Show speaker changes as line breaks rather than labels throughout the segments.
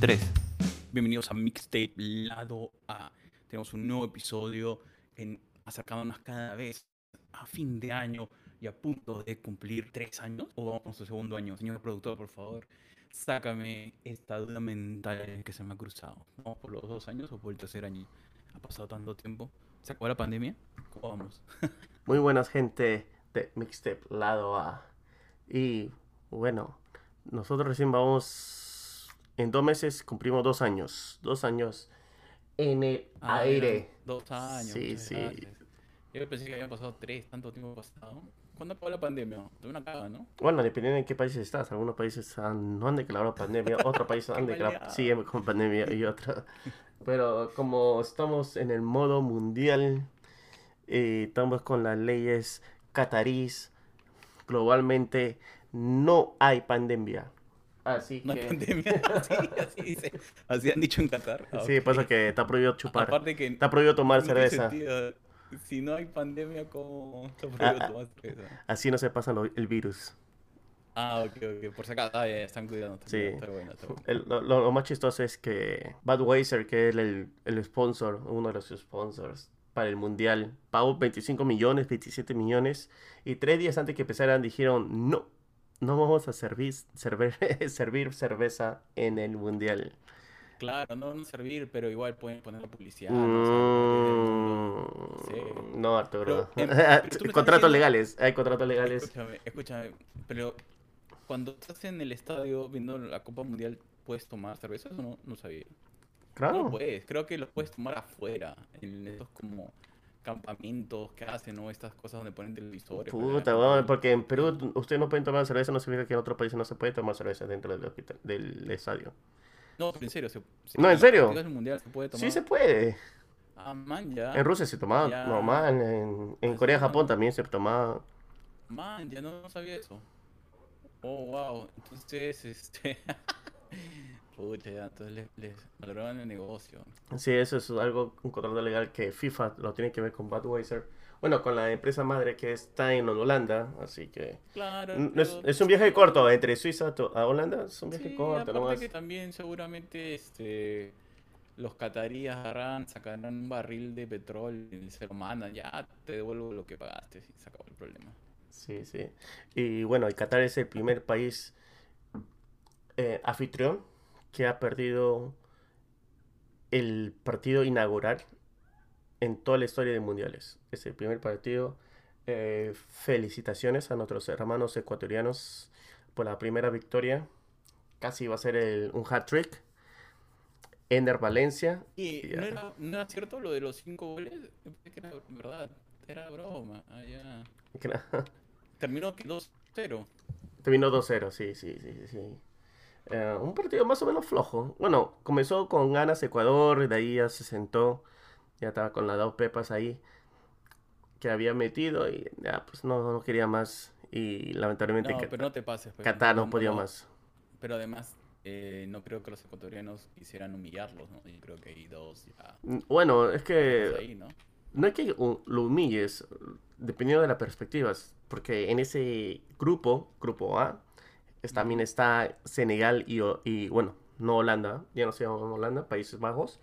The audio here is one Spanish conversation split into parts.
3. Bienvenidos a Mixtape Lado A. Tenemos un nuevo episodio en acercándonos cada vez a fin de año y a punto de cumplir tres años. O vamos por su segundo año. Señor productor, por favor, sácame esta duda mental que se me ha cruzado. ¿Vamos por los dos años o por el tercer año? Ha pasado tanto tiempo. ¿Se acabó la pandemia? ¿Cómo vamos?
Muy buenas gente de Mixtape Lado A. Y bueno, nosotros recién vamos, en dos meses cumplimos dos años. Dos años en el
Ah,
aire.
Dos años.
Sí, sí.
gracias. Yo pensé que habían pasado tres, tanto tiempo pasado. ¿Cuándo acabó la pandemia? De una caga, ¿no?
Bueno, dependiendo en qué países estás. Algunos países han- no han declarado pandemia, otros países han declarado siguen con pandemia y otros. Pero como estamos en el modo mundial, eh, estamos con las leyes catarís, globalmente no hay pandemia. Así
No hay
que...
pandemia. Sí, así dice. Así han dicho en Qatar. Ah,
Sí,
ok.
pasa que está prohibido chupar.
Aparte que
Está prohibido tomar
no
cerveza.
sentido. Si no hay pandemia, ¿cómo está prohibido
Ah,
tomar cerveza?
Así no se pasa lo- el virus.
Ah, ok, ok. Por si acaso. Ah, están cuidando. están
Sí.
cuidando, Está bueno, está bueno.
El- lo, lo- lo más chistoso es que Budweiser, que es el, el sponsor, uno de los sponsors para el mundial, pagó 25 millones, 27 millones, y tres días antes que empezaran dijeron, no, no vamos a servir, servir, servir cerveza en el mundial.
Claro, no van a servir, pero igual pueden poner la publicidad. no
Mm,
Sí.
No, Arturo.
Pero, em, pero
contratos
diciendo-
legales, hay contratos legales.
Escúchame, escúchame, pero cuando estás en el estadio viendo la Copa Mundial, ¿puedes tomar cerveza? Eso no, no sabía. No
Claro.
puedes, creo que los puedes tomar afuera, en estos como campamentos que hacen, ¿no? Estas cosas donde ponen televisores.
Puta, weón, porque en Perú ustedes no pueden tomar cerveza, no significa que en otros países no se puede tomar cerveza dentro del, hospital, del estadio.
No, pero en serio, se, se-
No, ¿en serio?
el mundial se puede tomar.
Sí se puede.
Ah, man, ya.
En Rusia se tomaba
Ya.
normal, en, en Corea y Japón también se tomaba.
Man, ya no, no sabía eso. Oh, wow. Entonces, este. Pucha, ya, entonces les, les valoraban el negocio.
Sí, eso es algo, un contrato legal que FIFA lo tiene que ver con Budweiser. Bueno, con la empresa madre que está en Holanda, así que...
Claro,
no es, un viaje corto entre Suiza a Holanda, es un viaje
Sí,
corto nomás.
que también seguramente este los cataríes agarran, sacarán un barril de petróleo y se lo mandan, ya te devuelvo lo que pagaste y se acabó el problema.
Sí, sí. Y bueno, el Qatar es el primer país eh, anfitrión que ha perdido el partido inaugural en toda la historia de mundiales. Es el primer partido. Eh, felicitaciones a nuestros hermanos ecuatorianos por la primera victoria. Casi va a ser el- un hat-trick. Ender Valencia.
Y. ¿no era, no era cierto lo de los cinco goles, era verdad, era broma. Ya. Terminó que 2-0.
Terminó 2-0, sí, sí, sí, sí. Eh, un partido más o menos flojo. Bueno, comenzó con ganas Ecuador, de ahí ya se sentó, ya estaba con las dos pepas ahí que había metido y ya pues no, no quería más y lamentablemente
No, pero no te pases. pues,
Qatar no
no-
podía más.
Pero además, eh, no creo que los ecuatorianos quisieran humillarlos, ¿no? Yo creo que hay dos ya.
Mm, Bueno, es que
ahí, ¿no?
no es que lo humilles, dependiendo de las perspectivas, porque en ese grupo, grupo A, también está Senegal y, bueno, no Holanda, ya no se llama Holanda, Países Bajos,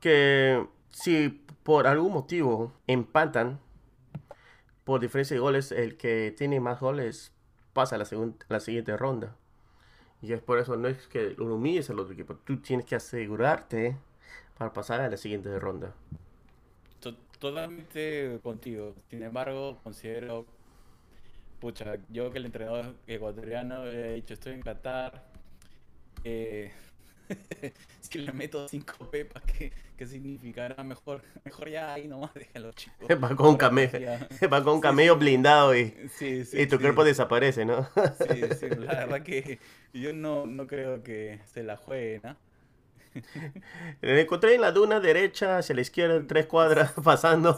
que si por algún motivo empatan por diferencia de goles, el que tiene más goles pasa a la, la siguiente ronda. Y es por eso, no es que lo humilles al otro equipo, tú tienes que asegurarte para pasar a la siguiente ronda.
To- Totalmente contigo. Sin embargo, considero, pucha, yo que el entrenador ecuatoriano le he dicho, estoy en Qatar, eh, si le meto cinco pepas, ¿qué, qué significará? Mejor, mejor ya ahí nomás déjalo, chicos.
Va con un camello, va con un camello
sí.
blindado y,
Sí, sí,
y tu cuerpo desaparece, ¿no?
Sí, sí, la verdad que yo no, no creo que se la juegue, ¿no?
Encontré en la duna derecha, hacia la izquierda, tres cuadras, pasando.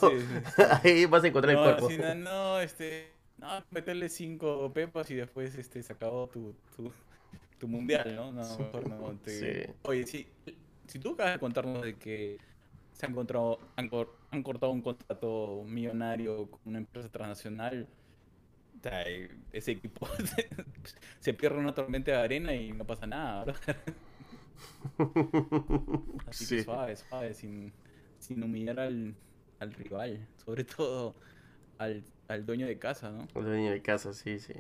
Ahí vas a encontrar
No,
el cuerpo.
no, este, no, meterle cinco pepas y después este, se acabó tu, tu, tu mundial, ¿no? No,
Sí.
mejor no. te-
Sí.
Oye, si, si tú acabas de contarnos de que se han encontrado, han, cor- han cortado un contrato millonario con una empresa transnacional, eh, ese equipo se, se pierde una tormenta de arena y no pasa nada, ¿verdad? Así que
Sí.
suave, suave, sin, sin humillar al, al rival, sobre todo al, al dueño de casa, ¿no?
El dueño de casa, sí, sí.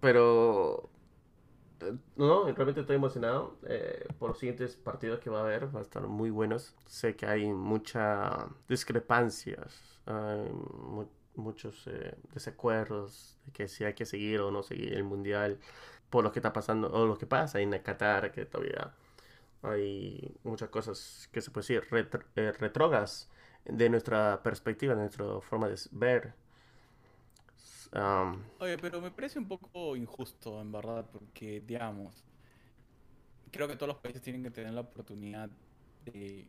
Pero, eh, no, realmente estoy emocionado eh, por los siguientes partidos que va a haber. Va a estar muy buenos. Sé que hay muchas discrepancias, hay mu- muchos eh, desacuerdos de que si hay que seguir o no seguir el mundial por lo que está pasando o lo que pasa en Qatar, que todavía hay muchas cosas que se puede decir eh, retrógradas de nuestra perspectiva, de nuestra forma de ver.
Oye, pero me parece un poco injusto, en verdad, porque, digamos, creo que todos los países tienen que tener la oportunidad de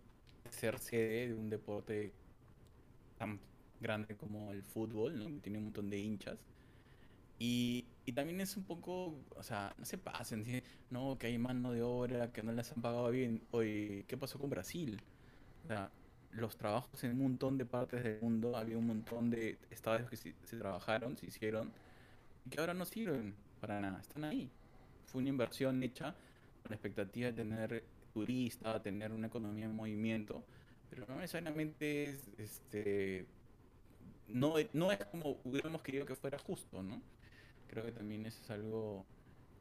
ser sede de un deporte tan grande como el fútbol, ¿no? Que tiene un montón de hinchas. Y, y también es un poco, o sea, no se pasen, no, que hay mano de obra, que no les han pagado bien. Oye, ¿qué pasó con Brasil? O sea, los trabajos en un montón de partes del mundo, había un montón de estadios que se, se trabajaron, se hicieron, y que ahora no sirven para nada, están ahí. Fue una inversión hecha con la expectativa de tener turistas, tener una economía en movimiento, pero no necesariamente es, este, no, no es como hubiéramos querido que fuera justo, ¿no? Creo que también eso es algo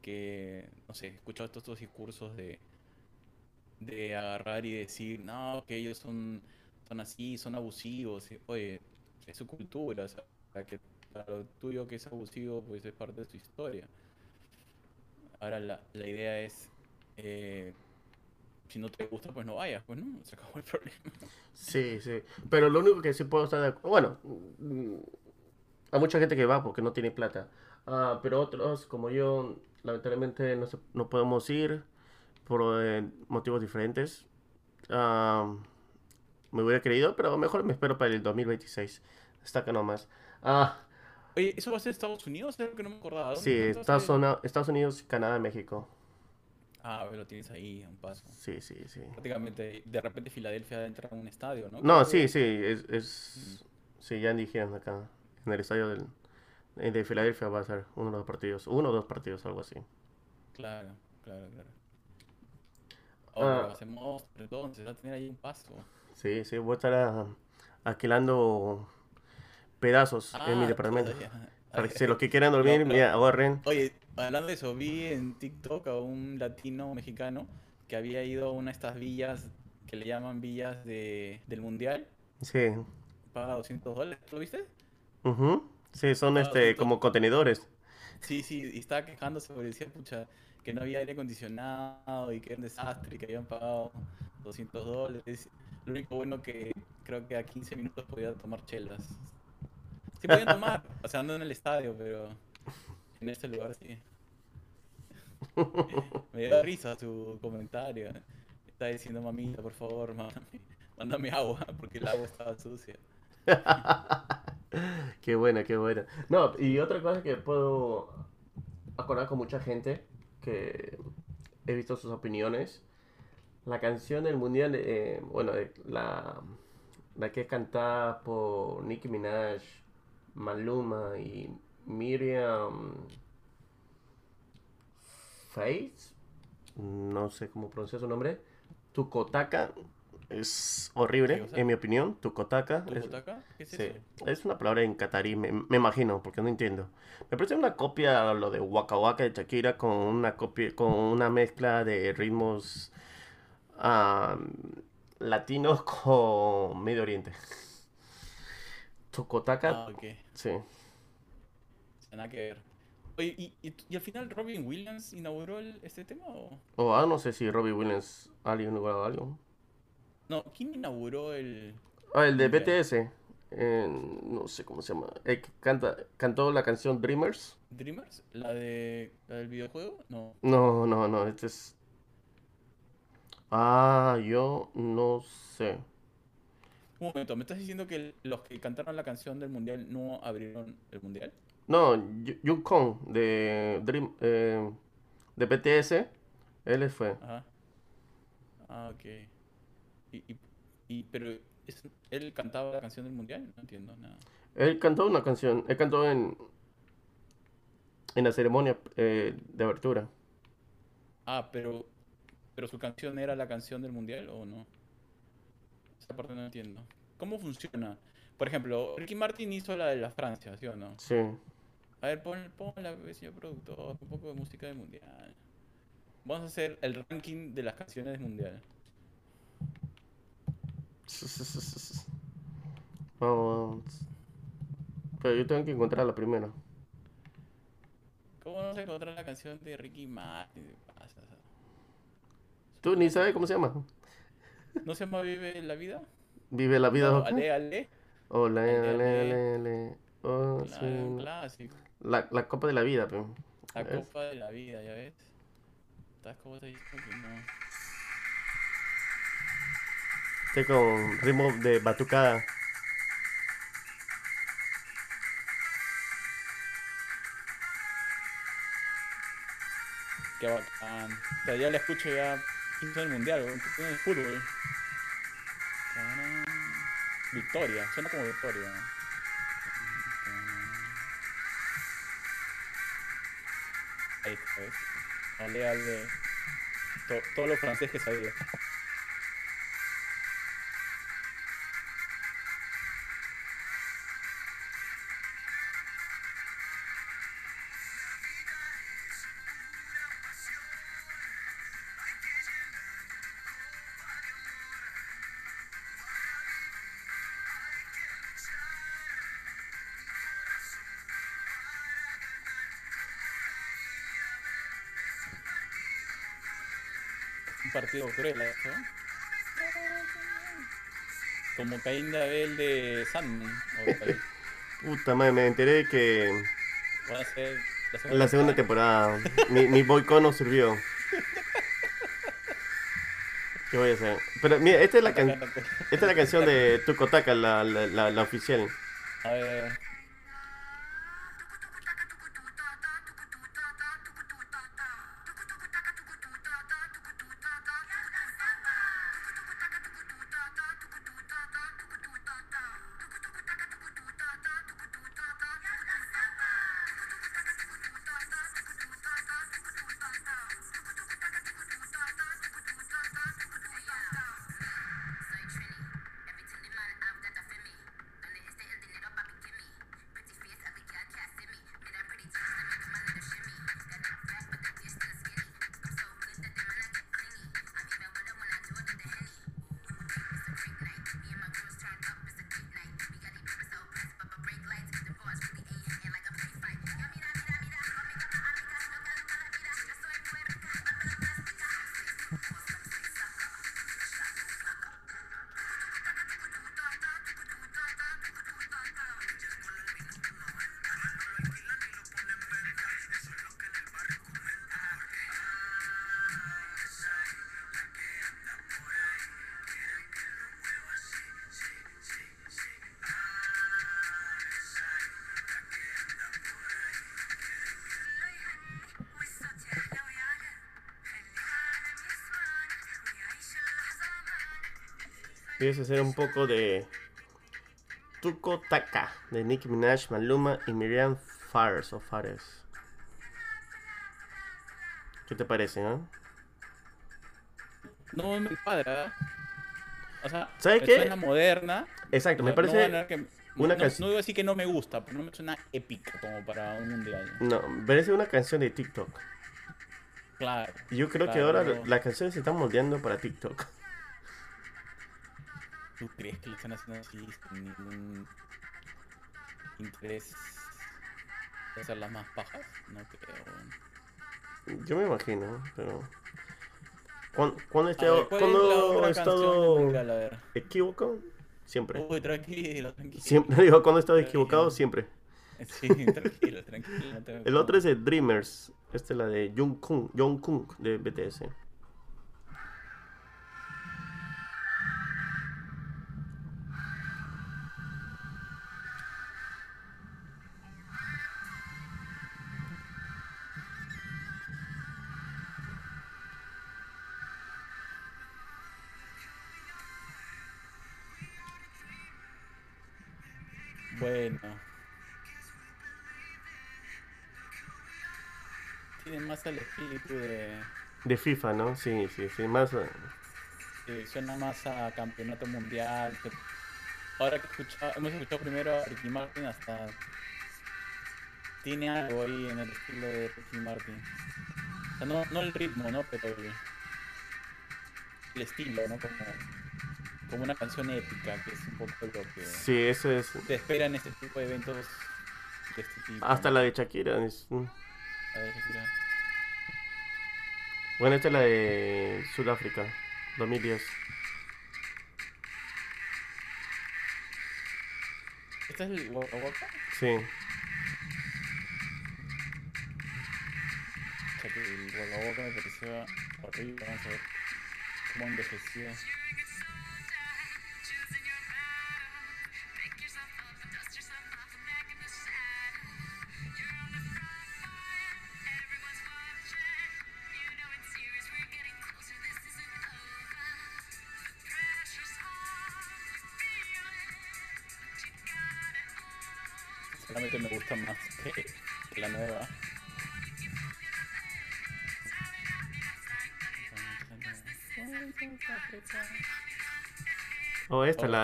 que, no sé, he escuchado estos discursos de, de agarrar y decir, no, que ellos son, son así, son abusivos. Oye, es su cultura, o sea, que lo tuyo que es abusivo, pues es parte de su historia. Ahora la, la idea es, eh, si no te gusta, pues no vayas, pues no, se acabó el problema.
sí, sí. Pero lo único que sí puedo estar de acuerdo, bueno, mm, hay mucha gente que va porque no tiene plata. Ah, pero otros, como yo, lamentablemente no, se- no podemos ir por eh, motivos diferentes. Ah, me hubiera querido, pero mejor me espero para el 2026. Está acá nomás. Ah,
Oye, ¿eso va a ser Estados Unidos? Es algo que no me acordaba. ¿Dónde-
sí,
a
Estados,
ser?
Uni- Estados Unidos, Canadá, México.
Ah, lo tienes ahí, a un paso.
Sí, sí, sí.
Prácticamente, de repente Filadelfia entra en un estadio, ¿no?
No,
Creo
sí, sí, es, es... Sí, ya dijeron acá, en el estadio del, eh, de Filadelfia va a ser uno de los partidos, uno o dos partidos, algo así.
Claro, claro, claro.
Ah.
Ahora hacemos entonces, va a tener ahí un paso.
Sí, sí, voy a estar ah, alquilando pedazos en mi
Ah,
departamento.
todavía.
Para que si los que quieran dormir,
No, no.
mira, ahorren.
Oye, hablando de eso, vi en TikTok a un latino mexicano que había ido a una de estas villas que le llaman villas de, del mundial,
Sí,
paga 200 dólares, ¿lo viste?
ujú. Sí, son este como contenedores.
Sí, sí, y estaba quejándose porque decía, pucha, que no había aire acondicionado y que era un desastre y que habían pagado 200 dólares. Lo único bueno que creo que a 15 minutos podía tomar chelas. Sí podían tomar, o sea, no en el estadio, pero en este lugar sí. Me dio risa su comentario. Estaba diciendo, mamita, por favor, mándame, mándame agua, porque el agua estaba sucia.
Qué buena, qué buena. No, y otra cosa que puedo acordar con mucha gente que he visto sus opiniones. La canción del mundial, eh, bueno, la, la que es cantada por Nicki Minaj, Maluma y Miriam Faith, no sé cómo pronunciar su nombre. Tukotaka es horrible, en mi opinión. Tukotaka
¿Tu
es,
es
Sí,
eso?
es una palabra en catarí, me, me imagino, porque no entiendo. Me parece una copia lo de Waka Waka de Shakira con una copia, con una mezcla de ritmos ah, latinos con Medio Oriente. Tukotaka,
Ah, ok.
sí.
Nada que ver. Oye, ¿y, y, y al final Robin Williams inauguró el- este tema o...?
O ah, no sé si Robbie Williams alguien o algo.
No, ¿quién inauguró el...?
Ah, el de. BTS, eh, no sé cómo se llama. Que canta, cantó la canción Dreamers.
¿Dreamers? ¿La, de, ¿La del videojuego? No.
No, no, no, este es... Ah, yo no sé.
Un momento, ¿me estás diciendo que los que cantaron la canción del mundial no abrieron el mundial?
No, Yu- Yukon de Dream, eh, de BTS, él fue.
Ajá. Ah, ok. Y, y, y- pero es- él cantaba la canción del mundial, no entiendo nada.
Él cantó una canción, él cantó en, En la ceremonia eh, de abertura.
Ah, pero, pero su canción era la canción del mundial o no? Esa parte no entiendo. ¿Cómo funciona? Por ejemplo, Ricky Martin hizo la de la Francia, ¿sí o no?
Sí.
A ver, pon, pon la señor productor, un poco de música del mundial. Vamos a hacer el ranking de las canciones del mundial.
Vamos. Pero yo tengo que encontrar la primera.
¿Cómo no se encontrar la canción de Ricky Martin?
¿Tú ni sabes cómo se llama?
¿No se llama Vive la Vida?
Vive la vida.
No, ale, ale.
Hola,
Ale,
ale. Oh, sí.
clásico.
La, la copa de la vida, pero.
La copa de la vida, ya ves. Estás como te diciendo que no.
Este con ritmo de batucada.
Qué bacán. O sea, ya la escucho ya quinto del mundial, tiene el fútbol. Victoria, suena como victoria. Ahí está, ¿ves? Ale, ale. To- todo lo francés que sabía. ¿No? Como Caín de Abel de Sandman.
Puta madre, me enteré que
Va a ser la segunda,
en la segunda temporada mi, mi boicot no sirvió. ¿Qué voy a hacer? Pero mira, esta es la, can- esta es la canción de Tukotaka, la, la, la, la oficial. Quieres hacer un poco de Tukotaka de Nicki Minaj, Maluma y Miriam Fares o Fares. ¿Qué te parece, no?
No me cuadra. O sea,
¿Sabes
me
qué?
suena moderna.
Exacto, me
No-
parece.
no, que-
una
no,
canc-
no, iba a decir que no me gusta, pero no me suena épica como para un mundial.
No, parece una canción de TikTok.
Claro.
Yo creo que ahora las canciones se están moldeando para TikTok.
Están haciendo así sin ningún interés de hacerlas más pajas? No creo.
Yo me imagino, pero. ¿Cuándo, cuándo he
ver,
estado,
¿cuál es la
cuándo
otra
he estado
ver.
equivocado? Siempre.
Uy, tranquilo, tranquilo.
Siempre digo, cuando he estado equivocado,
Tranquilo.
siempre.
Sí, tranquilo, tranquilo. no
El otro es de Dreamers. Esta es la de Jungkook, Jungkook de BTS.
De
FIFA, ¿no? Sí, sí, sí, más... eh,
que suena más a campeonato mundial. que- Ahora que escucha- hemos escuchado primero a Ricky Martin, hasta. Tiene algo ahí en el estilo de Ricky Martin. O sea, no, no el ritmo, ¿no? Pero el, el estilo, ¿no? Como, como una canción épica, que es un poco lo que
Sí, eso es...
se espera en este tipo de eventos de este tipo.
Hasta
¿no?
la de Shakira. es- mm.
A ver, Shakira.
Bueno, esta es la de Sudáfrica, 2010.
¿Este es el Waka?
Sí.
O sea que el Waka me parecía horrible, vamos a ver cómo envejeció.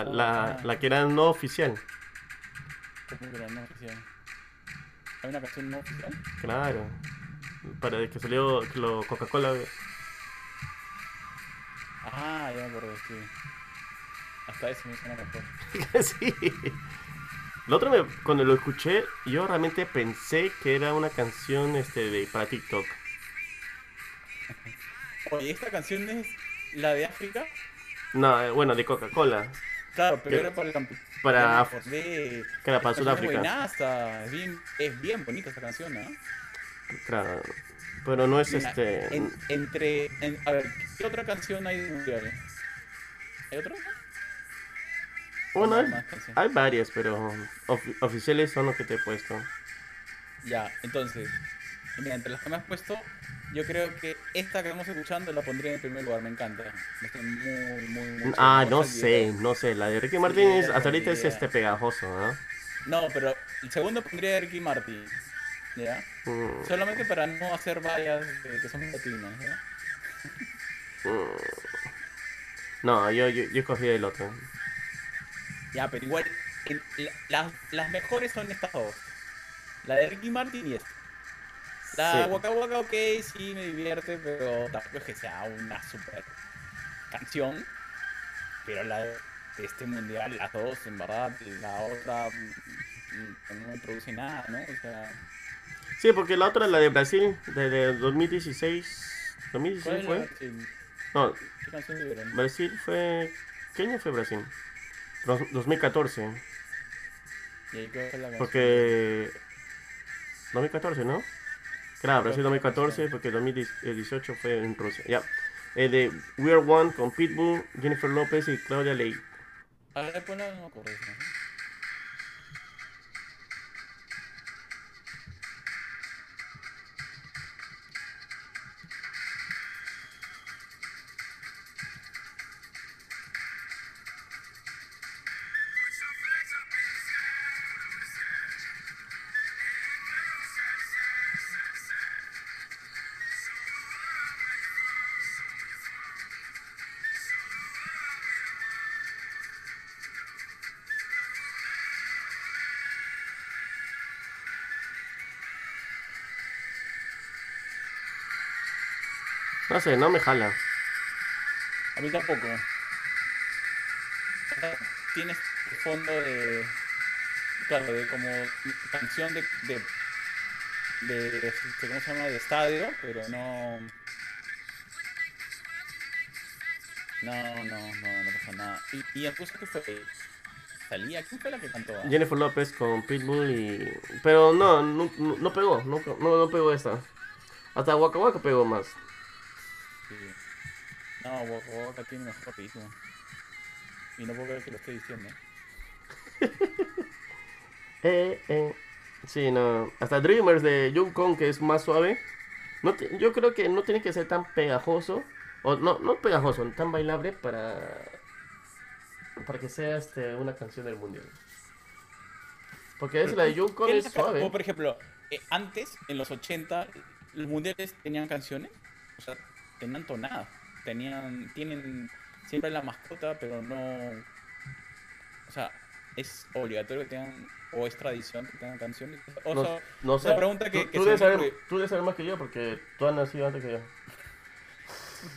La,
la, la que era no oficial.
¿Cómo que la no oficial? ¿Hay una canción no oficial?
Claro. Para que salió lo Coca-Cola.
Ah, ya me acordé, sí. Hasta eso me suena mejor.
sí. Lo otro, me- cuando lo escuché, yo realmente pensé que era una canción este, de, para TikTok.
Oye, ¿esta canción es la de África?
No, eh, bueno, de Coca-Cola.
Claro, pero era para el campo.
para que era para Sudáfrica.
Es buenaza, es bien, es bien bonita esta canción, ¿no?
Claro. Pero no es
Mira,
este.
en- entre. en- a ver, ¿qué otra canción hay de mundial? ¿Hay otra?
Bueno,
No,
hay, varias, pero ofi- oficiales son los que te he puesto.
Ya, entonces, mira, entre las que me has puesto, yo creo que esta que estamos escuchando la pondría en primer lugar, me encanta. Me está muy, muy, muy
Ah, no
el
sé,
video.
no sé. La de Ricky Martin es- hasta ahorita es este pegajoso, ¿no?
No, pero el segundo pondría a Ricky Martin. ¿Ya?
Mm,
Solamente para no hacer vallas de que son latinas, ¿ya?
mm. No, yo, yo, yo escogí el otro.
Ya, pero igual, en- la- las, las mejores son estas dos. La de Ricky Martin y esta. La
Sí.
Waka Waka, ok, sí me divierte, pero tampoco es que sea una super canción. Pero la de este mundial, las dos, en verdad, la otra mm, no me produce nada, ¿no? O sea,
Sí, porque la otra, la de Brasil, de, de 2016.
¿cuál
¿2016
es la
fue?
canción?
No. Brasil fue. ¿Qué año fue Brasil? Dos- 2014.
Y ahí que la canción.
Porque. 2014, ¿no? Claro, Brasil 2014, porque 2018 fue en Rusia. Ya. Eh, de We Are One con Pitbull, Jennifer López y Claudia Ley.
A ver, ponla, no ¿no?
No sé, no me jala.
A mí tampoco. Tienes fondo de. Claro, de como canción de. de, de, de- ¿Cómo se llama? De estadio, pero no. No, no, no, no pasa nada. ¿Y, y que fue? ¿Salía? ¿Quién fue la que cantó?
Jennifer López con Pitbull y. Pero no, no, no- pegó, no, no, no pegó esta. Hasta Waka Waka pegó más.
Waka tiene mejor ritmo. Y no puedo creer que lo esté diciendo.
Eh, eh. Sí, no. Hasta Dreamers de Jung Kong, que es más suave. No te- yo creo que no tiene que ser tan pegajoso. O no, no pegajoso, tan bailable para. Para que sea este, una canción del mundial. Porque es la de Jung Kong
¿Qué
es suave.
Como por ejemplo, eh, antes, en los 80, los mundiales tenían canciones, o sea, tenían tonadas, tenían, tienen siempre la mascota, pero no, o sea, es obligatorio que tengan, o es tradición que tengan canciones. O
No,
sea,
no sé.
una pregunta que,
tú,
que
debes saber,
ocurre,
tú debes saber más que yo porque tú has nacido antes que yo.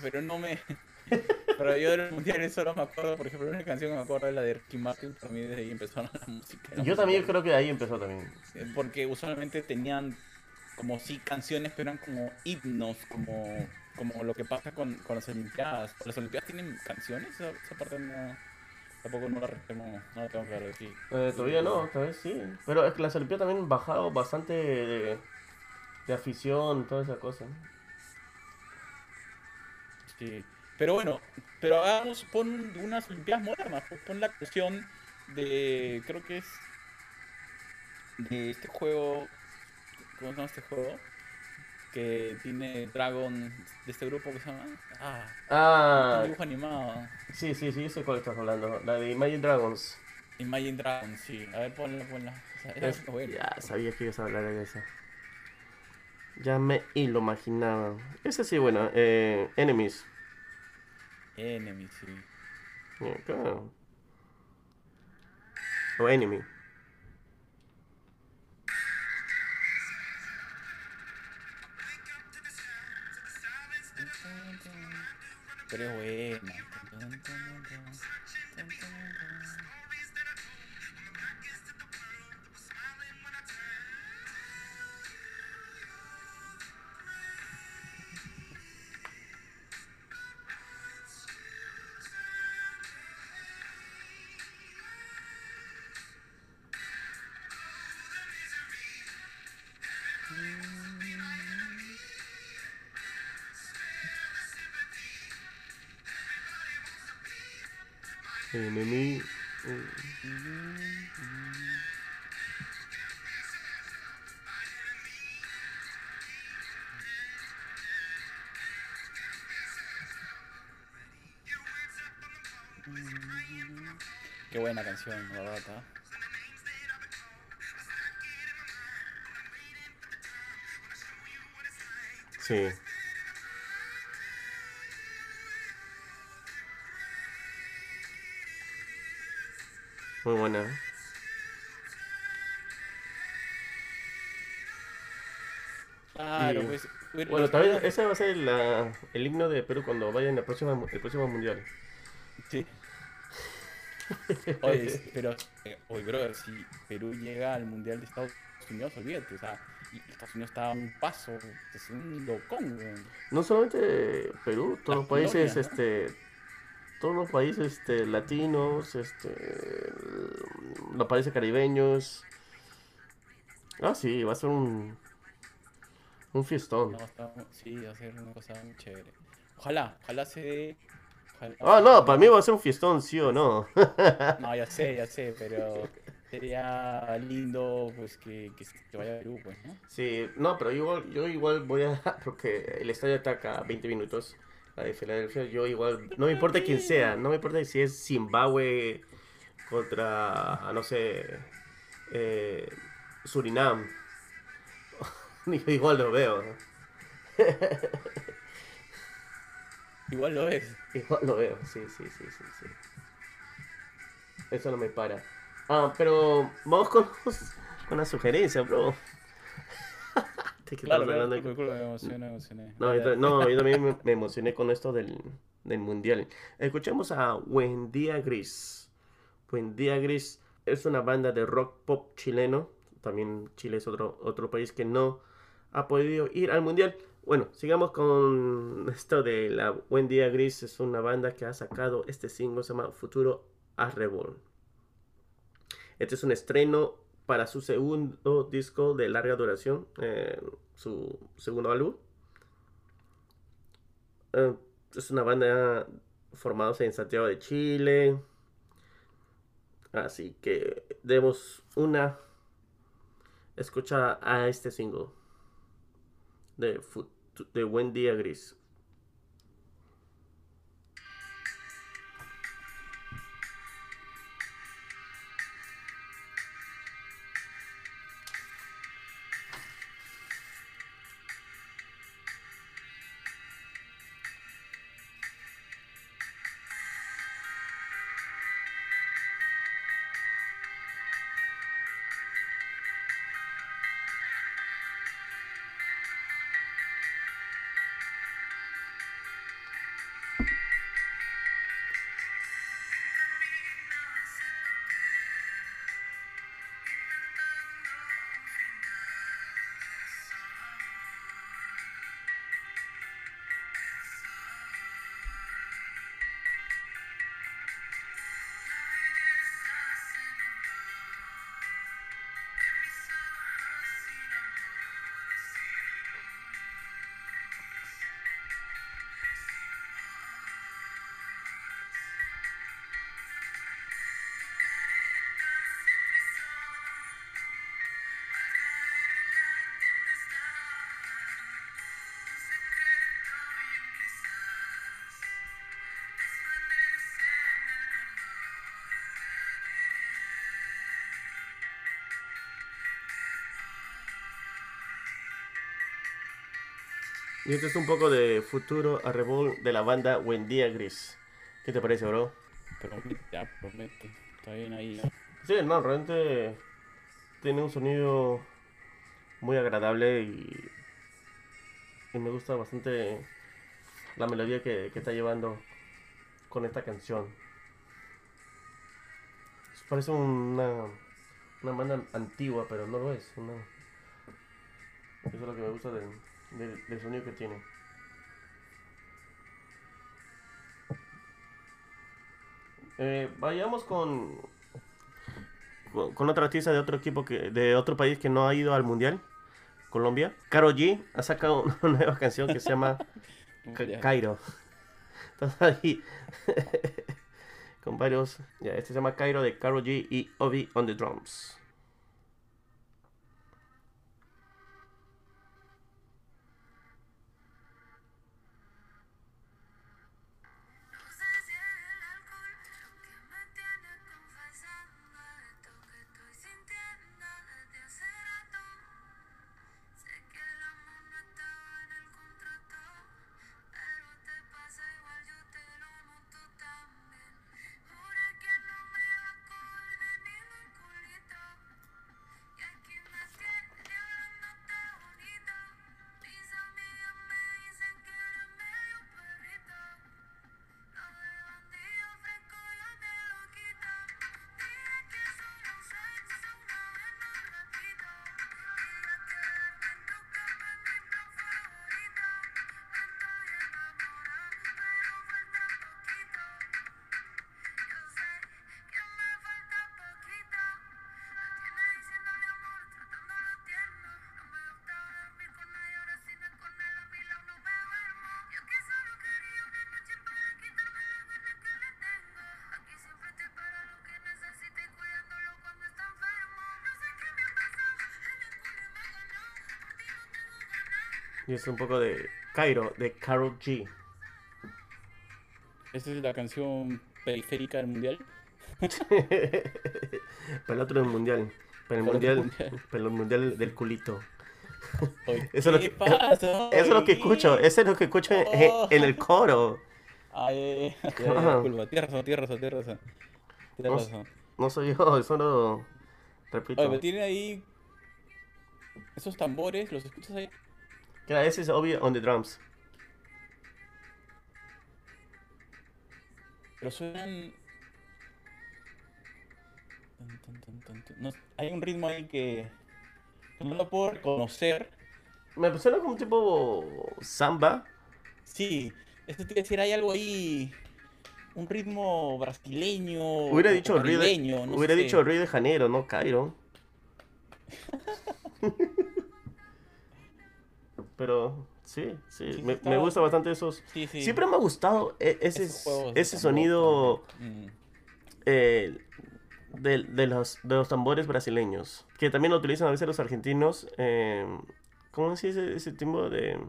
pero no me... Pero yo de los mundiales solo me acuerdo, por ejemplo, una canción que me acuerdo es la de Ricky Martin, para mí desde ahí empezaron la música. la
Yo
música.
también creo que de ahí empezó también.
Porque usualmente tenían como sí canciones, pero eran como himnos, como, como lo que pasa con, con las Olimpiadas. ¿Las Olimpiadas tienen canciones? Esa, esa parte no, tampoco no la tengo, no la tengo claro ti.
Eh, todavía no, tal vez sí. Pero es que las Olimpiadas también han bajado bastante de, de afición, toda esa cosa.
Sí. Pero bueno, pero hagamos, pon unas Olimpiadas modernas, pues, pon la canción de, creo que es de este juego, ¿cómo se llama este juego? Que tiene Dragon, de este grupo que se llama, ah, un
Ah,
dibujo animado.
sí, sí, sí, yo sé cuál estás hablando. La de Imagine Dragons.
Imagine Dragons, sí. A ver, ponla, ponla.
Es- ya sabía que ibas a hablar de esa. Ya me y lo imaginaba. Ese sí, bueno, eh, Enemies.
Enemy, sí.
Yeah, claro. O Enemy.
Pero es buena.
Enemy.
Qué buena canción, la verdad. ¿tá?
Sí. Muy buena.
Claro,
Y-
pues.
Bueno,
los
también
juegos-
ese va a ser la- el himno de Perú cuando vayan el próximo, el próximo mundial.
Sí. Oye, pero, eh, oye, brother, si Perú llega al Mundial de Estados Unidos, olvídate, o sea, Estados Unidos está a un paso, es un locón.
No solamente Perú, todos los países, este, todos los países, este, latinos, este, los países caribeños. Ah, sí, va a ser un, un fiestón.
No, está- sí, va a ser una cosa muy chévere. Ojalá, ojalá se dé.
Ah, no, para mí va a ser un fiestón, sí o no.
No, ya sé, ya sé, pero sería lindo pues que, que, vaya a Perú, pues, ¿no?
Sí, no, pero igual, yo igual voy a, porque el estadio está acá a 20 minutos, la de Filadelfia, yo igual, no me importa quién sea, no me importa si es Zimbabue contra, no sé, eh, Surinam, igual lo veo.
Igual lo ves.
igual lo veo, sí, sí, sí, sí, sí. Eso no me para. Ah, pero vamos con, con la sugerencia, bro.
Emocioné.
No, yo, no, yo también me, me emocioné con esto del, del mundial. Escuchemos a Buen Día Gris. Buen Día Gris es una banda de rock pop chileno. También Chile es otro, otro país que no ha podido ir al mundial. Bueno, sigamos con esto de la Buen Día Gris. Es una banda que ha sacado este single, se llama Futuro a Reborn. Este es un estreno para su segundo disco de larga duración, eh, su segundo álbum. Eh, es una banda formada en Santiago de Chile. Así que demos una escucha a este single de, de Buen Día Gris. Y este es un poco de futuro arrebol de la banda de banda Buendía Gris. ¿Qué te parece, bro?
Promete, ya, promete. Está bien ahí.
Sí, no, realmente tiene un sonido muy agradable y, y me gusta bastante la melodía que, que está llevando con esta canción. Parece una, una banda antigua, pero no lo es. Una, eso es lo que me gusta del, del, sonido que tiene. Eh, vayamos con, con otra artista de otro equipo que de otro país que no ha ido al mundial, Colombia. Caro G ha sacado una nueva canción que se llama Cairo. Estás ahí con varios. Ya, este se llama Cairo de Caro G y Obi on the drums. Y es un poco de Cairo, de Carol G.
¿Esta es la canción periférica del mundial?
para el otro del mundial. Para el mundial, Para el mundial del culito. eso, es lo que, eso es lo que escucho. Eso es lo que escucho en, el coro.
Ay, razón, tienes razón, tienes razón.
no. No soy yo, eso lo repito.
Oye, pero tiene ahí esos tambores, ¿los escuchas ahí?
Claro, ese es obvio on the drums.
Pero suenan. No, hay un ritmo ahí que, no lo puedo reconocer.
Me suena como un tipo samba.
Sí, esto te decir, hay algo ahí. Un ritmo brasileño.
Hubiera dicho Río de, no hubiera dicho Río de Janeiro, no Cairo. pero sí, sí, me, gusta bastante esos. Siempre me ha gustado e, ese, ese sonido eh, de, los, de los tambores brasileños, que también lo utilizan a veces los argentinos. Eh, ¿Cómo se dice ese tipo de...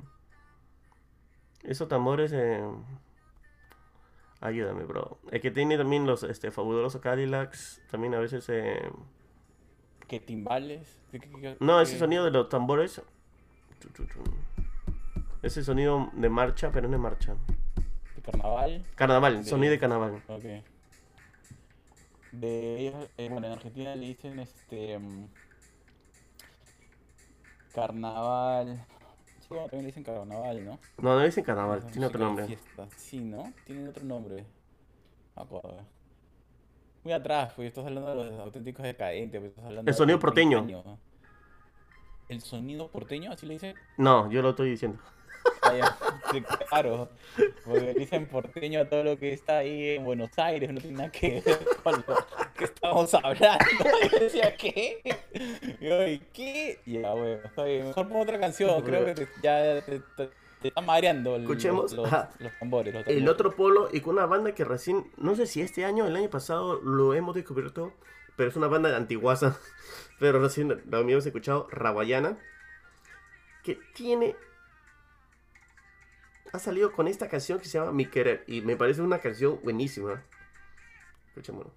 Esos tambores... Eh, ayúdame, bro. El que tiene también los este, fabulosos Cadillacs, también a veces... Eh...
¿Qué timbales?
no, ese sonido de los tambores ese sonido de marcha, pero no es marcha.
¿De carnaval?
Carnaval, sonido de carnaval.
Ok. De ellos, eh, bueno, en Argentina le dicen este. Mm, carnaval. Sí, bueno, también le dicen carnaval, ¿no?
No, no le dicen carnaval, tiene otro nombre.
Fiesta. Sí, ¿no? Tiene otro nombre. Me acuerdo. Muy atrás, pues estás hablando de los auténticos decadentes. Pues, estás hablando
El sonido porteño
el sonido porteño, así le dicen.
No, yo lo estoy diciendo.
Ah, claro, porque dicen porteño a todo lo que está ahí en Buenos Aires, no tiene nada que ver con lo que estamos hablando. Yo decía, ¿qué? Y ¿qué? Ya, bueno. Mejor pongo otra canción, creo que ya te, está mareando
Escuchemos
los, tambores,
El otro polo y con una banda que recién, no sé si este año o el año pasado lo hemos descubierto, pero es una banda de antiguaza pero recién lo habíamos escuchado, Rabayana, que tiene... Ha salido con esta canción que se llama Mi Querer y me parece una canción buenísima. Escuchémoslo.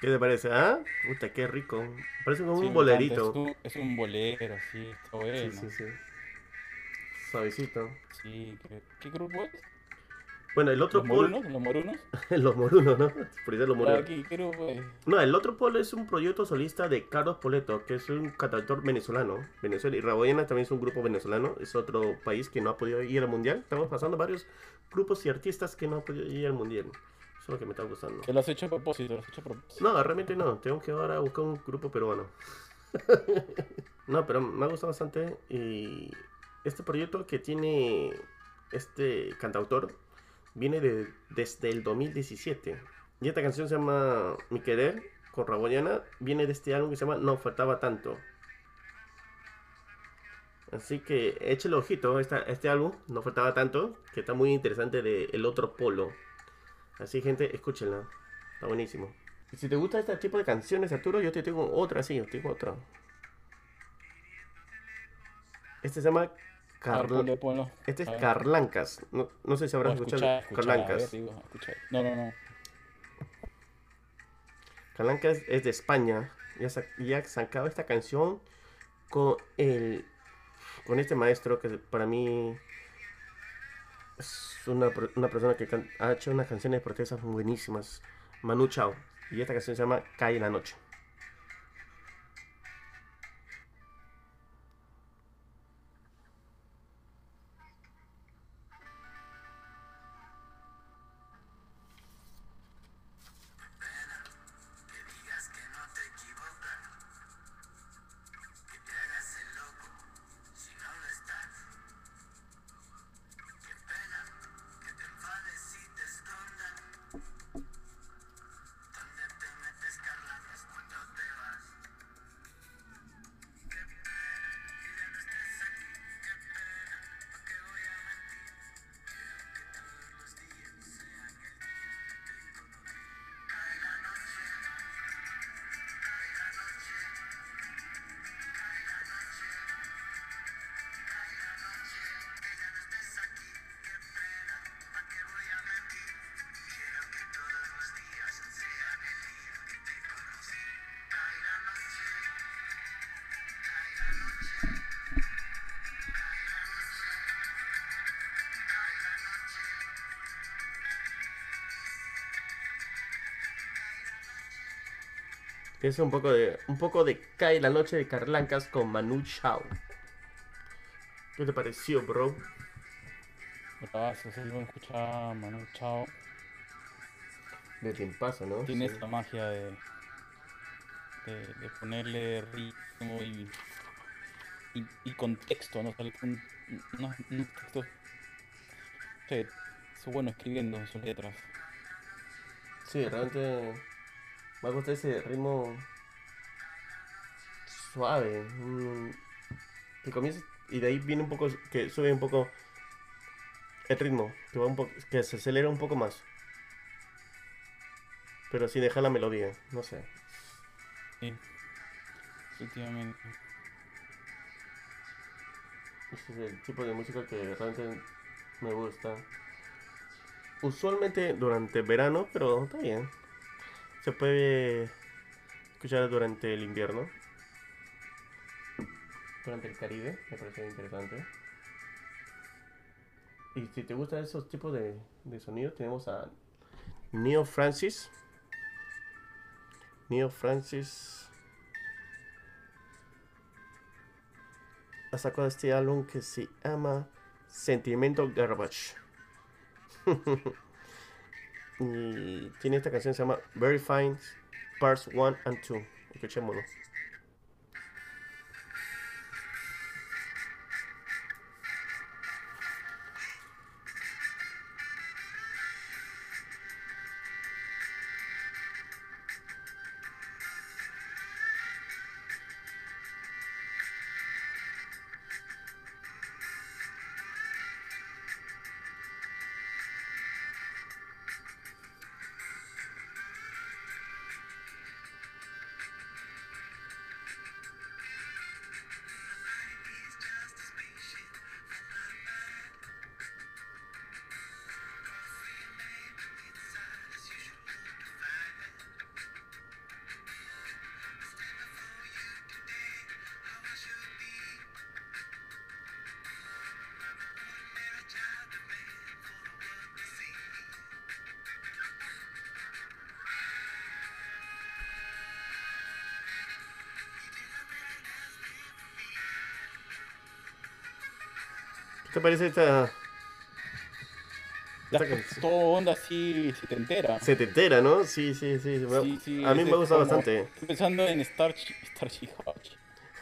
¿Qué te parece? ¿Ah? Puta, qué rico. Parece como
Sí,
un bolerito.
Es un, bolero, sí, está bueno.
Sí, sí, sí. Suavecito.
Sí, ¿qué, qué grupo es?
Bueno, el otro
¿Los
polo.
morunos? ¿Los morunos?
los morunos, ¿no? Por los morunos.
¿Qué, qué grupo es?
No, el otro polo es un proyecto solista de Carlos Poleto, que es un cantautor venezolano. Venezuela y Raboyena también es un grupo venezolano. Es otro país que no ha podido ir al mundial. Estamos pasando varios grupos y artistas que no han podido ir al mundial. Es lo que me está gustando.
Que lo has hecho a propósito, lo has hecho a propósito.
No, realmente no. Tengo que ahora buscar un grupo peruano. no, pero me ha gustado bastante. Y este proyecto que tiene este cantautor viene de, desde el 2017. Y esta canción se llama Mi Querer con Raboyana. Viene de este álbum que se llama No Faltaba Tanto. Así que échale ojito a este álbum, No Faltaba Tanto, que está muy interesante de El Otro Polo. Así, gente, escúchenla. Está buenísimo. Y si te gusta este tipo de canciones, Arturo, yo te tengo otra, sí, yo tengo otra. Este se llama
A ver,
Carl...
ponle, ponlo.
Este es. Carlancas. No, no sé si habrás
escucha,
escuchado. Carlancas.
ver, digo, escucha. No, no, no.
Carlancas es de España. Ya, sa- ya sacaba esta canción con el con este maestro que para mí es una, una persona que ha hecho unas canciones de protestas buenísimas. Manu Chao. Y esta canción se llama Cae la noche. Es un poco de un poco de Cae la noche de Carlancas con Manu Chao. ¿Qué te pareció, bro?
Bravazo, sí, escuchaba, Manu Chao.
De tiempazo, ¿no?
Tiene
Sí.
esta magia de, de, de ponerle ritmo y, y, y contexto, ¿no? O sea, un- unos, unos textos. Sí, es bueno escribiendo sus letras.
Sí, realmente me gusta ese ritmo suave. Que comienza y de ahí viene un poco, que sube un poco el ritmo, que va un poco, que se acelera un poco más. Pero sin dejar la melodía, no sé.
Sí, efectivamente.
Ese es el tipo de música que realmente me gusta. Usualmente durante verano, pero está bien. Se puede escuchar durante el invierno. Durante el Caribe, me parece interesante. Y si te gustan esos tipos de, de sonidos, tenemos a Neo Francis. Neo Francis ha sacado este álbum que se llama Sentimental Garbage. y tiene esta canción se llama Very Fine Parts 1 and 2. Escuchémoslo. Te parece esta,
La-
esta canción?
todo onda así se te entera.
Se te entera, ¿no? Sí, sí, sí. me-
Sí, sí,
a mí me gusta
como-
bastante.
Estoy pensando en Star Starchy Hodge.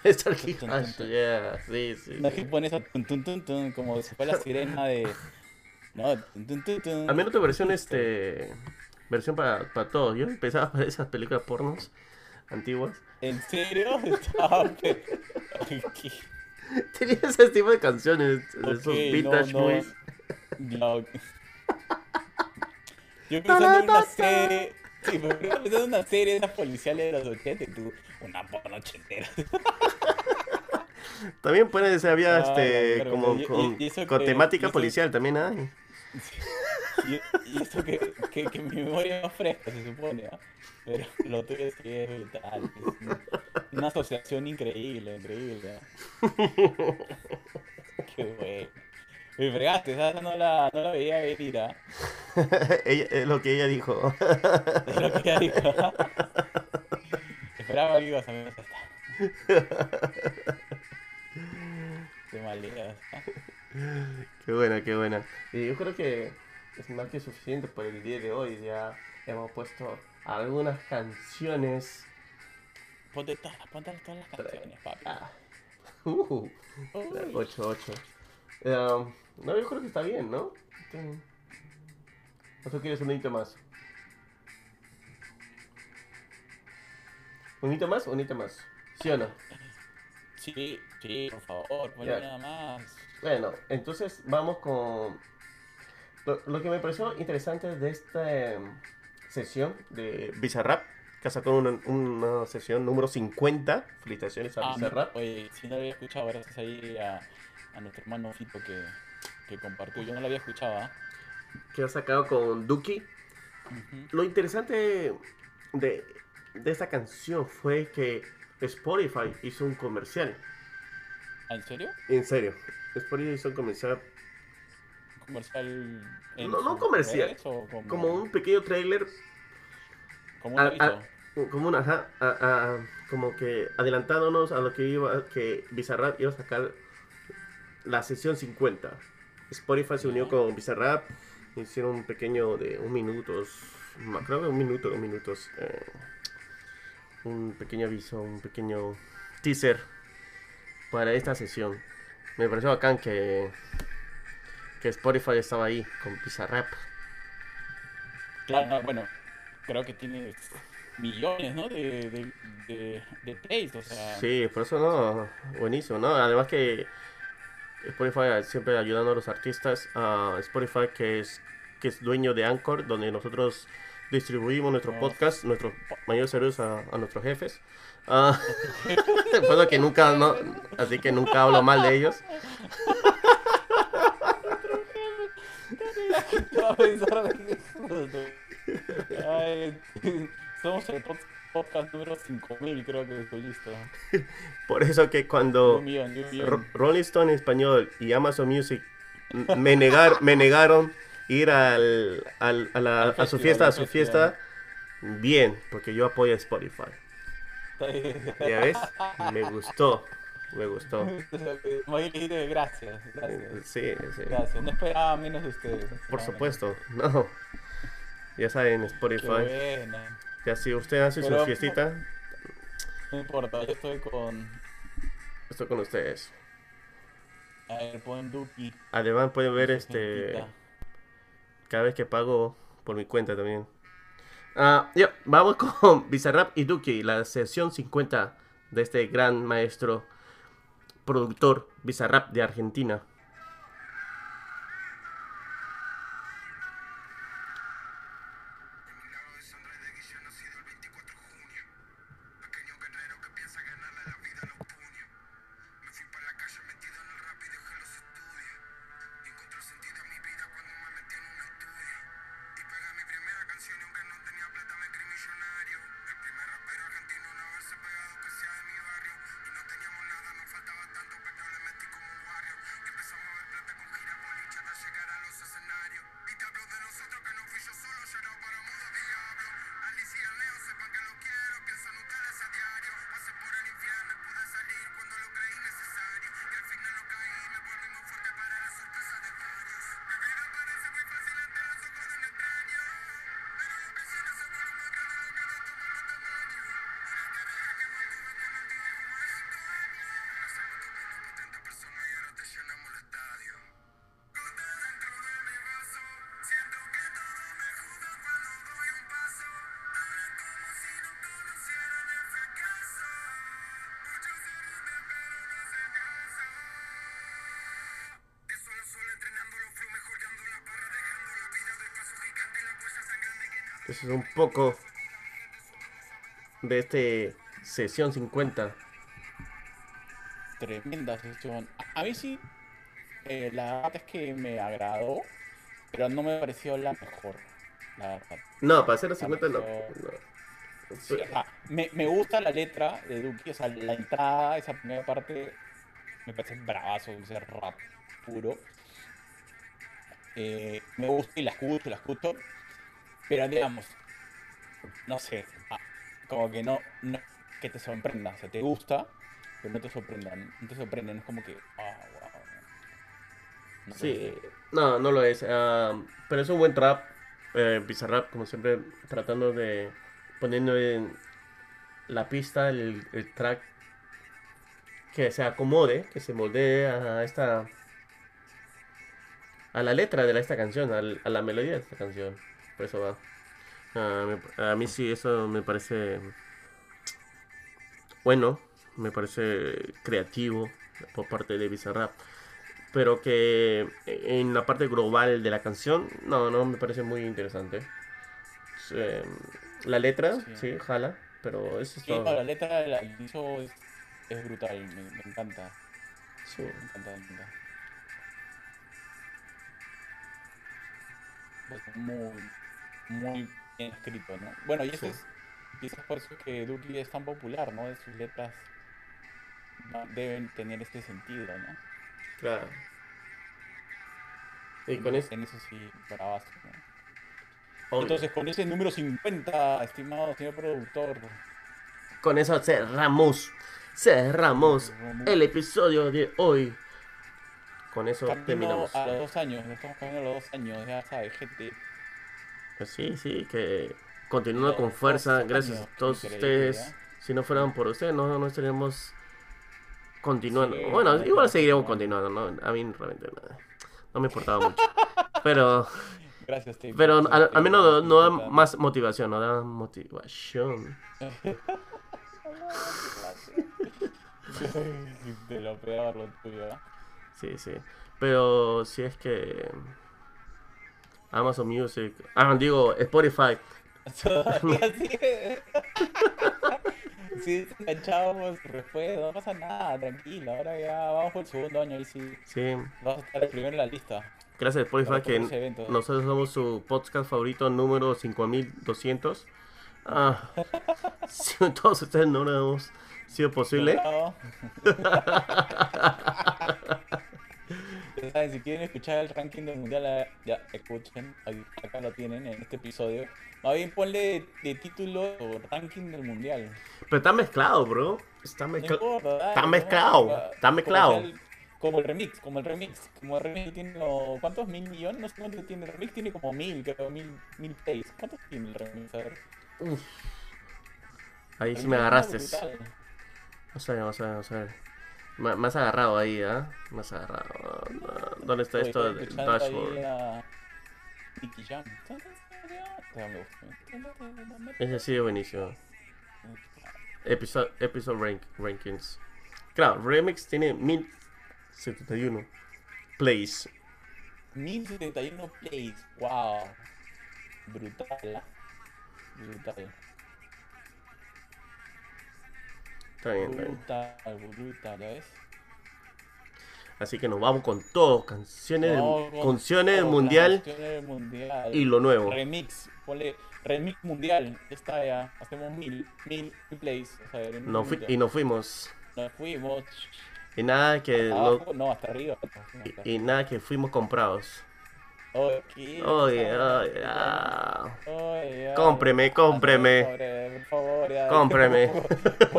Star Kid
Tun, tun,
Hash,
tun.
yeah, sí, sí.
Una
sí.
japonesa tun, tun, tun, tun, como si fuera la sirena de. No, tun, tun, tun, tun.
A mí no te versión este versión para, para todos. Yo empezaba para esas películas pornos antiguas.
¿En serio?
Tenía ese tipo de canciones, esos
ok,
vintage
no, no.
movies.
No. Yo pensando en una serie. Sí, pero yo pensando en una serie de esas policiales de los 80 y tú, una porno ochentera.
También puede ser, había
Ah,
este como
y- y-
con,
y eso
con
que-
temática policial también hay.
Y, y eso que, que, que mi memoria más fresca, se supone, ¿ah? Pero lo tuyo es brutal. Es un- una asociación increíble, increíble. ¿ah? Qué bueno. Me fregaste, esa no la, no la veía venir.
Ella- es lo que ella dijo.
Es lo que ella dijo. Esperaba que ibas a ver esta. Qué maleas. ¿ah?
qué buena, qué buena. Y yo creo que es más que suficiente por el día de hoy. Ya hemos puesto algunas canciones.
Ponte todas, ponte todas las canciones, papi.
Ah. Uh,
Uy.
8, 8. no, yo creo que está bien, ¿no? ¿O tú quieres un hito más? ¿Un hito más un hito más? ¿Sí o no?
Sí, sí, por favor, ponle
Ya.
nada más.
Bueno, entonces vamos con lo, lo que me pareció interesante de esta em, sesión de Bizarrap, que sacó una, una sesión número 50. Felicitaciones a
Ah,
Bizarrap.
oye, si no lo había escuchado, gracias ahí a, a nuestro hermano Fito que, que compartió. Yo no lo había escuchado, ¿ah?
Que ha sacado con Duki. Lo interesante de, de esta canción fue que Spotify hizo un comercial.
¿Ah, ¿En serio?
En serio, Spotify hizo un comercial
¿Un comercial?
No, no comercial,
como,
como un pequeño trailer
como un
a-
aviso?
a- como una ajá, a- a- como que adelantándonos a lo que iba que Bizarrap iba a sacar la sesión 50 Spotify se unió con Bizarrap hicieron un pequeño de un minuto ma- creo que un minuto dos minutos eh, un pequeño aviso un pequeño teaser para esta sesión me pareció bacán que que Spotify estaba ahí con Bizarrap
Claro, no, bueno, creo que tiene millones, ¿no? De, de, de, de plays, o sea...
Sí, por eso no, buenísimo, ¿no? Además que Spotify siempre ayudando a los artistas, a Spotify que es que es dueño de Anchor, donde nosotros distribuimos nuestro
Oh.
podcast, nuestros mayores saludos a, a nuestros jefes. Eso que nunca, no, así que nunca hablo mal de ellos.
Va a pensar de- Ay, somos el pod- podcast número 5000, creo que estoy listo.
Por eso que cuando Rolling Stone en español y Amazon Music me, negar, me negaron ir al, al- a, la-
Al
a su fiesta, a su fiesta, bien, porque yo apoyo a Spotify. ¿Ya ves? Me gustó, me gustó.
Bien dijiste gracias, gracias.
Sí, sí,
Gracias, no esperaba menos de ustedes. no
por supuesto, no. Ya saben. Spotify. Ya si usted hace su fiestita,
No importa, yo estoy con.
estoy con ustedes.
A ver, pon Duki.
Además pueden ver este cada vez que pago por mi cuenta también. Ah, ya, vamos con Bizarrap y Duki, la sesión 50 de este gran maestro productor Bizarrap de Argentina. Eso es un poco de este sesión 50.
Tremenda sesión. A, mí sí, eh, la verdad es que me agradó, pero no me pareció la mejor. La verdad.
No, para hacer los 50 no. No.
Sí, o sea, me, me gusta la letra de Duki, o sea, la entrada, esa primera parte, me parece bravazo, ese rap puro. Eh, me gusta y la escucho, la escucho, pero digamos, no sé, ah, como que no, no, que te sorprenda, o sea, te gusta, pero no te sorprenda, no te sorprende, no es como que, ah, wow. No.
Sí, no, no lo es. ah, pero es un buen trap. Eh, Bizarrap, como siempre, tratando de poniendo en la pista el, el track que se acomode, que se moldee a esta a la letra de esta canción, al- a la melodía de esta canción. Por eso va. Ah, me- a mí sí, eso me parece bueno, me parece creativo por parte de Bizarrap pero que en la parte global de la canción, no, no me parece muy interesante. Eh, la letra, sí,
Sí.
jala, pero eso es
Sí, no,
todo.
la letra la hizo es, es brutal, me, me encanta,
Sí.
me encanta, me encanta. Es muy, muy bien escrito, ¿no? Bueno, y eso
Sí.
es quizás por eso que Duki es tan popular, ¿no? De sus letras deben tener este sentido, ¿no?
Claro. Y con eso,
En eso sí, bravazo, ¿no? Entonces, con ese número 50, estimado señor productor,
con eso cerramos, cerramos el episodio de hoy. Con eso
camino
terminamos.
a los dos años, nos estamos caminando a los dos años, ya sabes, gente.
Pues sí, sí, que continuando
Los
con fuerza, gracias a todos ustedes. Si no fueran por ustedes, no, no estaríamos continuando.
Sí,
bueno,
no,
igual
no,
seguiríamos
no.
continuando, ¿no? A mí realmente no, me importaba mucho. Pero,
Gracias, Steve.
pero
Gracias,
al, menos no, da más motivación, no da motivación.
De lo peor, lo tuyo.
Sí, sí. Pero si es que Amazon Music, ah, digo Spotify.
Sí, enganchamos, después, no pasa nada, tranquilo. Ahora ya vamos por el segundo año y sí,
sí,
vamos a estar el primero en la lista.
gracias Spotify que nosotros somos su podcast favorito número 5200. Ah, si todos ustedes no lo hemos sido posible.
Bravo. Ya saben, si quieren escuchar el ranking del mundial, eh, ya escuchen, ahí- acá lo tienen en este episodio. Más bien ponle de título o ranking del mundial.
Pero está mezclado, bro. Está
No
mezclado.
importa,
está
no
mezclado, está mezclado.
el- Como el remix, como el remix, como el remix tiene ¿cuántos mil millones? No sé cuánto tiene el remix, tiene como mil, creo, mil, mil plays. ¿Cuántos tiene el remix? A ver.
Ahí
El
sí me agarraste.
está brutal.
Vamos a ver, vamos a ver, vamos a ver. Has agarrado ahí, ¿ah? Me has agarrado. ¿Dónde está
Oye,
esto
ahí
dashboard? Ese ha sido buenísimo. Episode, episode rank, rankings. Claro, Remix tiene 1071 plays.
1071 plays, wow. Brutal, ¿eh? Brutal.
Está bien, está bien.
Brutal, brutal, ¿ya ves?
Así que nos vamos con todo. Canciones,
No, con
canciones del mundial
canciones
y lo nuevo.
Remix, ponle remix mundial. Está ya. Hacemos mil, mil, mil plays. O sea, minuto.
y nos fuimos.
Nos fuimos.
Y nada que no-
Abajo, no, hasta arriba. hasta arriba.
y, y nada que fuimos comprados.
Ok,
Oye,
esa-
oye, ah.
Oye,
Cómpreme, cómpreme.
Por por favor, ya.
Cómpreme.
Un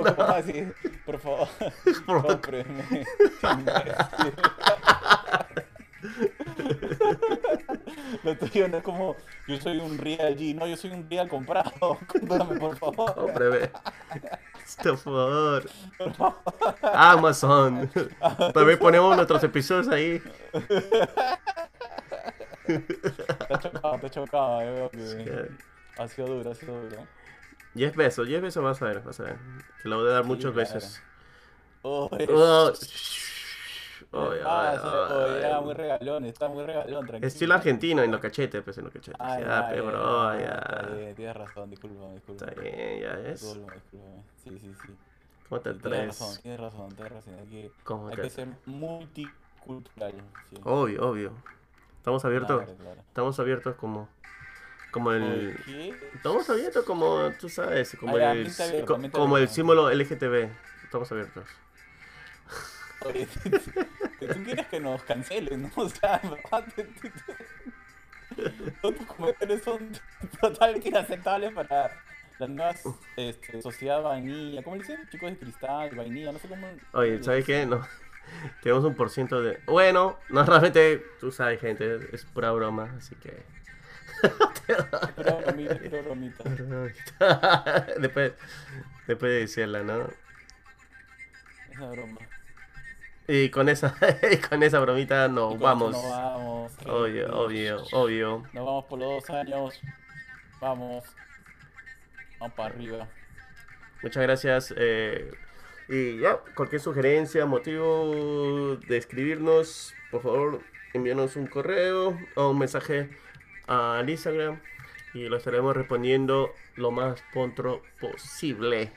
poco más así, por favor.
Por-
Cómpreme. Lo tuyo no es como yo soy un real G, no, yo soy un real comprado. Cómprame, por favor.
Cómpreme. Por favor. Amazon. También ponemos nuestros episodios ahí.
Está chocado, está chocado. Yo veo que
Que-
ha sido duro, ha sido duro.
10 besos, 10 besos vas a ver, vas a ver. Te lo voy a dar
Sí,
muchas
claro.
veces.
Oh,
Oh, oye.
era muy regalón, está muy regalón, tranquilo.
Estilo argentino en los cachetes, pues en los cachetes.
Ah,
ya, pe, bro,
ya,
ya.
Bien, tienes razón, disculpa, disculpa.
Está bien, ya es.
Disculpa, disculpa. Sí, sí, sí.
¿Cómo te
Sí, Tienes razón,
atreves?
tienes razón, tienes razón. Hay que,
¿Cómo
hay que ser multicultural. Sí.
Obvio, obvio. Estamos abiertos,
Claro, claro.
estamos abiertos como, como el, estamos abiertos como, tú sabes, como el,
abierta,
co- como el símbolo LGTB. Estamos abiertos.
Oye, tú quieres que nos cancelen, ¿no? O sea, todos tus comentarios son totalmente inaceptables para la nueva este, sociedad vainilla. ¿Cómo le dicen? Chicos de cristal, vainilla, no sé cómo.
Oye, ¿sabes qué? No. Tenemos un por ciento de... Bueno, no, realmente, tú sabes, gente, es pura broma, así que...
Pura bromita, pura bromita.
después, después de decirla, ¿no?
Es una broma.
Y con esa, y con esa bromita nos vamos.
Nos vamos.
Obvio, obvio, obvio.
Nos vamos por los dos años. Vamos. Vamos para arriba.
Muchas gracias. eh, y ya, cualquier sugerencia, motivo de escribirnos, por favor, envíanos un correo o un mensaje al Instagram y lo estaremos respondiendo lo más pronto posible.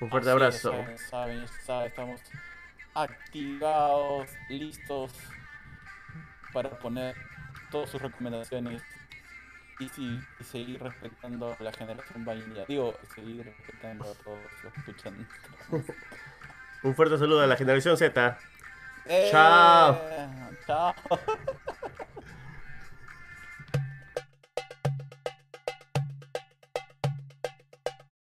Un fuerte
Así es,
abrazo.
saben, estamos activados, listos para poner todas sus recomendaciones y, sí, y seguir respetando a la generación vainilla. Digo, seguir respetando a todos los que escuchan.
Un fuerte saludo a la generación Z.
¡Eh!
Chao.
Chao.